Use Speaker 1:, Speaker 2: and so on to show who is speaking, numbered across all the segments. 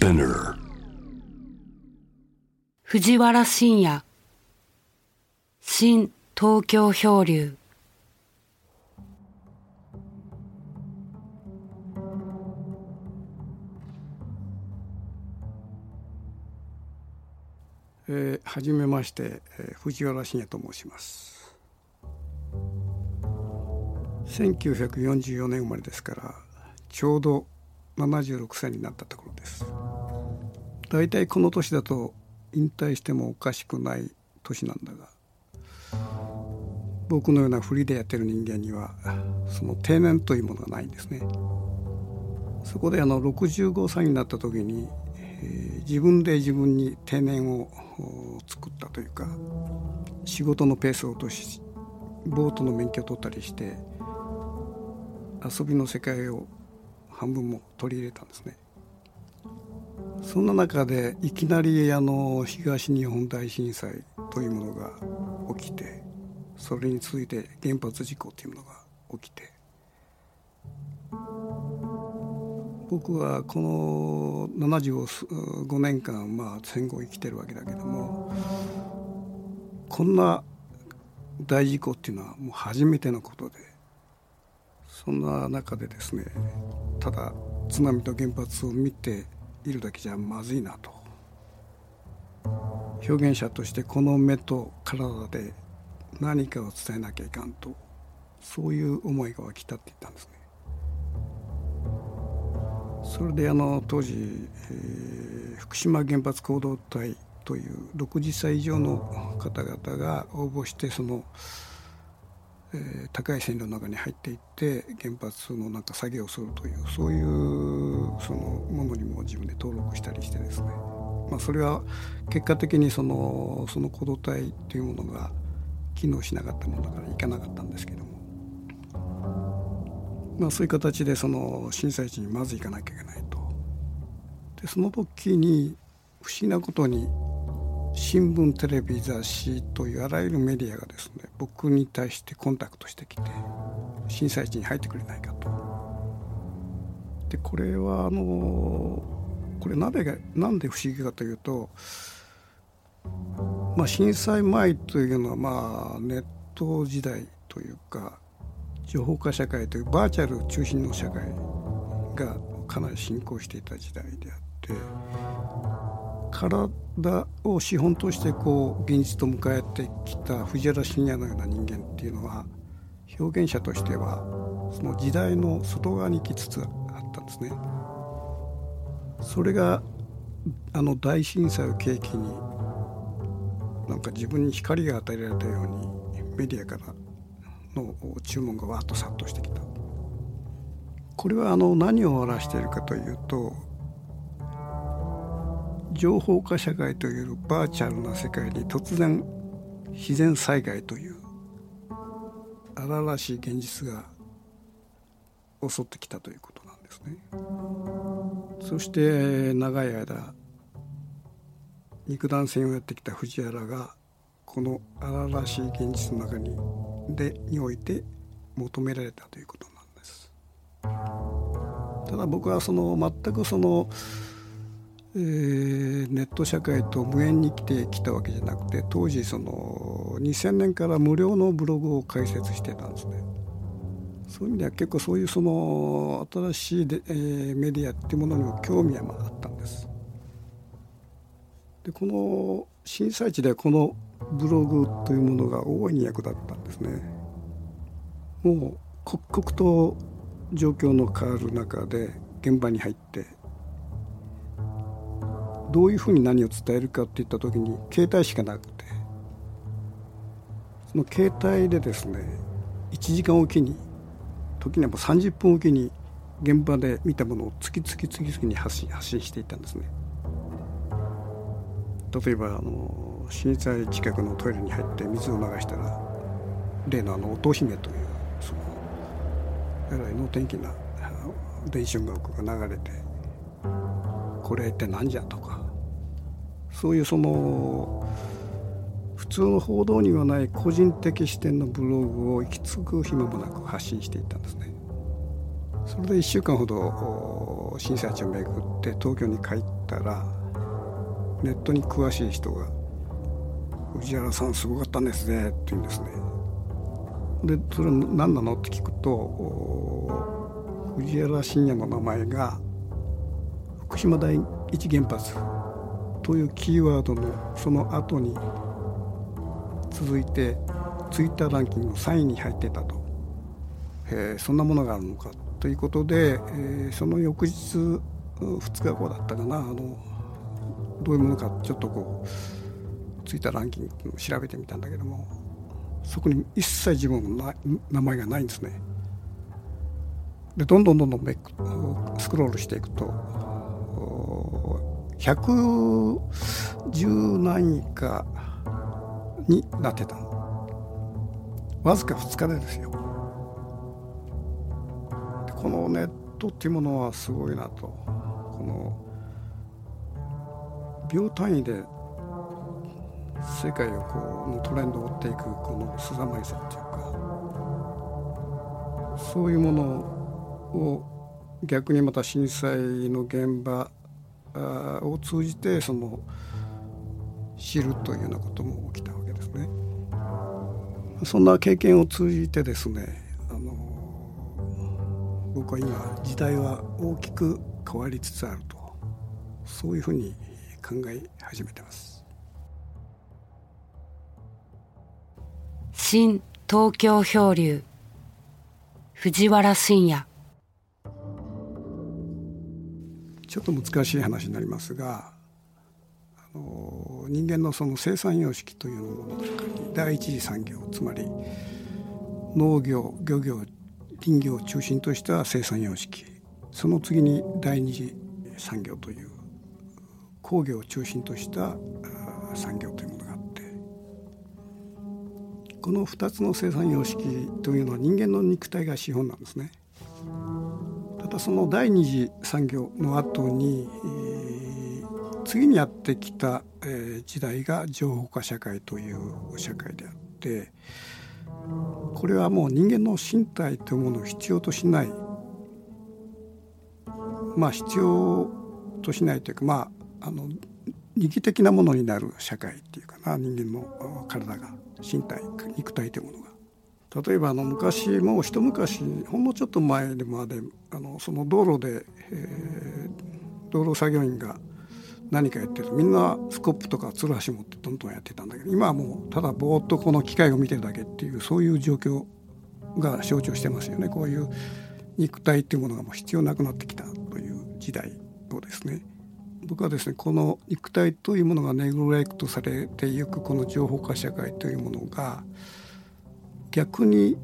Speaker 1: Spinner
Speaker 2: 藤原信也。新東京漂流。
Speaker 3: えー、はじめまして、えー藤原信也と申します。1944年生まれですからちょうど76歳になったところです大体この年だと引退してもおかしくない年なんだが僕のようなフリーでやってる人間にはその定年というものがないんですね。そこであの65歳になった時に、えー自分で自分に定年を作ったというか仕事のペースを落としボートの免許を取ったりして遊びの世界を半分も取り入れたんですね。そんな中でいきなりあの東日本大震災というものが起きてそれに続いて原発事故というものが起きて僕はこの75年間、まあ、戦後生きてるわけだけどもこんな大事故っていうのはもう初めてのことでそんな中でですねただ津波と原発を見ているだけじゃまずいなと表現者としてこの目と体で何かを伝えなきゃいかんとそういう思いが湧き立っていったんですね。それであの当時、えー福島原発行動隊という60歳以上の方々が応募してその、えー高い線路の中に入っていって原発のなんか作業をするというそういうそのものにも自分で登録したりしてですね、まあ、それは結果的にそのその行動隊というものが機能しなかったものだから行かなかったんですけども。まあ、そういう形でその震災地にまず行かなきゃいけないと。でその時に不思議なことに新聞テレビ雑誌というあらゆるメディアがですね僕に対してコンタクトしてきて震災地に入ってくれないかと。でこれはあのこれなぜがなんで不思議かというと、まあ、震災前というのはまあネット時代というか情報化社会というバーチャル中心の社会がかなり進行していた時代であって体を資本としてこう現実と迎えてきた藤原信也のような人間っていうのは表現者としてはその時代の外側に来つつあったんですね。それがあの大震災を契機になんか自分に光が与えられたようにメディアからの注文がわっと殺到してきたこれはあの何を表しているかというと情報化社会というバーチャルな世界に突然自然災害という荒々しい現実が襲ってきたということなんですね。そして長い間肉弾戦をやってきた藤原がこの荒々しい現実の中にでにおいて求められたということなんです。ただ僕はその全くその、えーネット社会と無縁に来てきたわけじゃなくて当時その2000年から無料のブログを開設してたんですね。そういう意味では結構そういうその新しいで、えーメディアっていうものにも興味はああったんです。でこの震災地ではこのブログというものが大いに役立ったんですね。もう刻々と状況の変わる中で現場に入ってどういうふうに何を伝えるかっていった時に携帯しかなくてその携帯でですね1時間おきに時にはもう30分おきに現場で見たものを次々次々に発信発信していったんですね。例えばあの震災近くのトイレに入って水を流したら例のあの乙姫というそのえらい能天気な電子音楽が流れてこれって何じゃとかそういうその普通の報道にはない個人的視点のブログを息つく暇もなく発信していったんですね。それで1週間ほど震災地を巡って東京に帰ったらネットに詳しい人が「藤原さんすごかったんですね」って言うんですね。でそれは何なのって聞くと藤原信也の名前が福島第一原発というキーワードのその後に続いてツイッターランキングの3位に入ってたと、えー、そんなものがあるのかということで、えー、その翌日2日後だったかなあのどういうものかちょっとこうツイッターランキング調べてみたんだけどもそこに一切自分の名前がないんですね。でどんどんどんどんスクロールしていくと110何位かになってたわずか2日でですよ。このネットっていうものはすごいなと。この秒単位で世界をこうのトレンドを追っていくこのすざまりさっていうか。そういうものを逆にまた震災の現場を通じてその知るというようなことも起きたわけですね。そんな経験を通じてですねあの僕は今時代は大きく変わりつつあるとそういうふうに考え始めてます。
Speaker 2: 新東京漂流藤原信也
Speaker 3: ちょっと難しい話になりますがあの人間のその生産様式というものの中に第一次産業つまり農業漁業林業を中心とした生産様式その次に第二次産業という工業を中心とした産業というものがあってこの2つの生産様式というのは人間の肉体が資本なんですね。たその第二次産業の後に、次にやってきた、えー、時代が情報化社会という社会であってこれはもう人間の身体というものを必要としないまあ必要としないというかまああの二義的なものになる社会っていうかな人間の体が身体肉体というものが。例えばあの昔もう一昔ほんのちょっと前まであのその道路で、えー、道路作業員が何かやってる。とみんなスコップとかつるはし持ってどんどんやってたんだけど今はもうただぼーっとこの機械を見てるだけっていうそういう状況が象徴してますよね。こういう肉体っていうものがもう必要なくなってきたという時代をですね。僕はですねこの肉体というものがネグレクトされていくこの情報化社会というものが逆に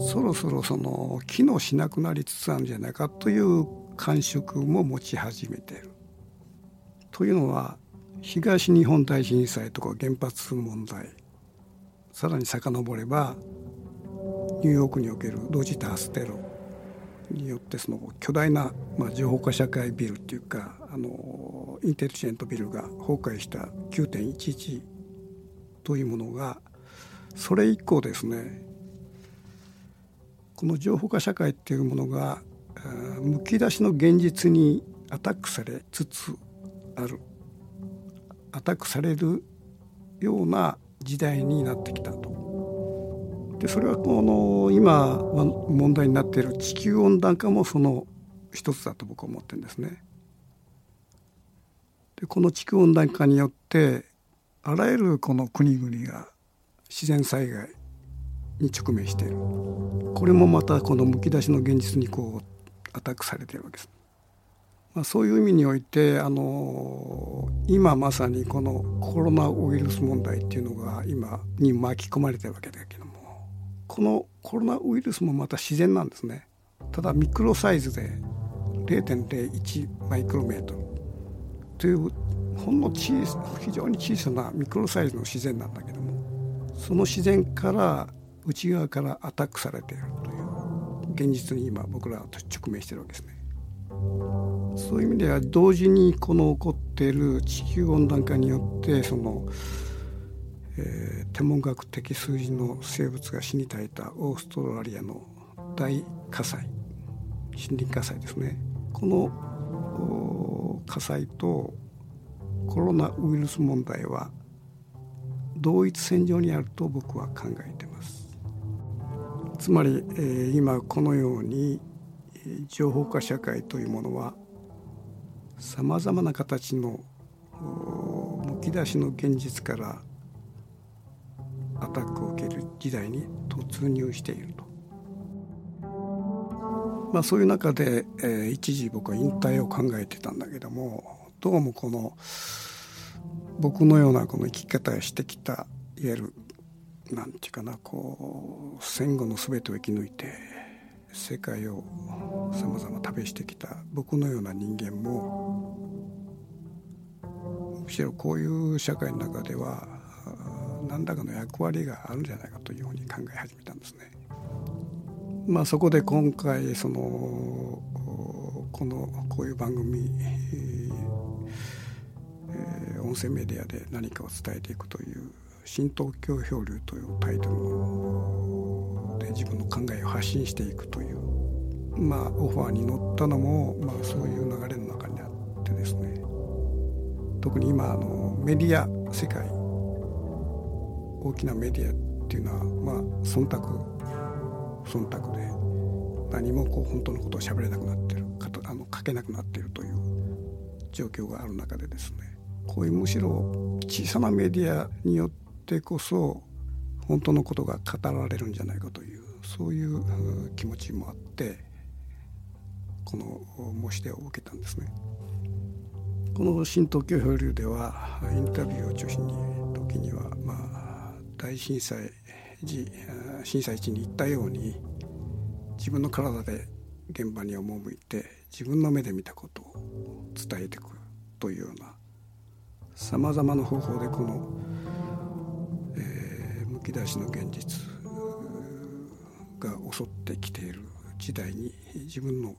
Speaker 3: そろそろその機能しなくなりつつあるんじゃないかという感触も持ち始めている。というのは東日本大震災とか原発問題さらに遡ればニューヨークにおける同時多発テロによってその巨大な、まあ、情報化社会ビルっていうかあのインテリジェントビルが崩壊した9.11というものがそれ以降ですねこの情報化社会っていうものがむき出しの現実にアタックされつつあるアタックされるような時代になってきたと。でそれはこの今問題になっている地球温暖化もその一つだと僕は思ってるんですね。でこの地球温暖化によってあらゆるこの国々が自然災害に直面しているこれもまたこのむき出しの現実にこうアタックされているわけです。まあ、そういう意味においてあの今まさにこのコロナウイルス問題っていうのが今に巻き込まれてるわけだけどもこのコロナウイルスもまた自然なんですね。ただミクロサイズで0.01マイクロメートルというほんの小非常に小さなミクロサイズの自然なんだけどもその自然から内側からアタックされているという現実に今僕らは直面しているわけですね。そういう意味では同時にこの起こっている地球温暖化によってその、えー、天文学的数字の生物が死に絶えたオーストラリアの大火災森林火災ですねこの火災とコロナウイルス問題は同一線上にあると僕は考えてますつまり、えー、今このように情報化社会というものはさまざまな形のむき出しの現実からアタックを受ける時代に突入していると。まあ、そういう中で、えー、一時僕は引退を考えてたんだけどもどうもこの僕のようなこの生き方をしてきたいわゆるなんていうかなこう戦後の全てを生き抜いて世界をさまざま旅してきた僕のような人間もむしろこういう社会の中では何らかの役割があるんじゃないかというふうに考え始めたんですね。まあ、そこで今回そのこのこういう番組、音声メディアで何かを伝えていくという「新東京漂流」というタイトルで自分の考えを発信していくという、まあ、オファーに乗ったのも、まあ、そういう流れの中にあってですね。特に今あのメディア世界大きなメディアっていうのはまあ忖度忖度で何もこう本当のことを喋れなくなってるあの書けなくなってるという状況がある中でですね。こういうむしろ小さなメディアによってこそ本当のことが語られるんじゃないかというそういう気持ちもあってこの申し出を受けたんですね。この新東京漂流ではインタビューを中心に時にはまあ大震災時震災地に行ったように自分の体で現場に赴いて自分の目で見たことを伝えていくというようなさまざまな方法でこの、えー、むき出しの現実が襲ってきている時代に自分の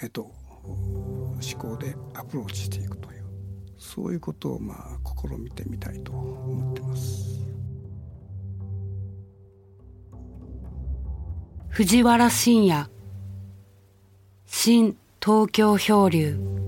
Speaker 3: 目と思考でアプローチしていくというそういうことをまあ試みてみたいと思ってます。
Speaker 2: 藤原信也新東京漂流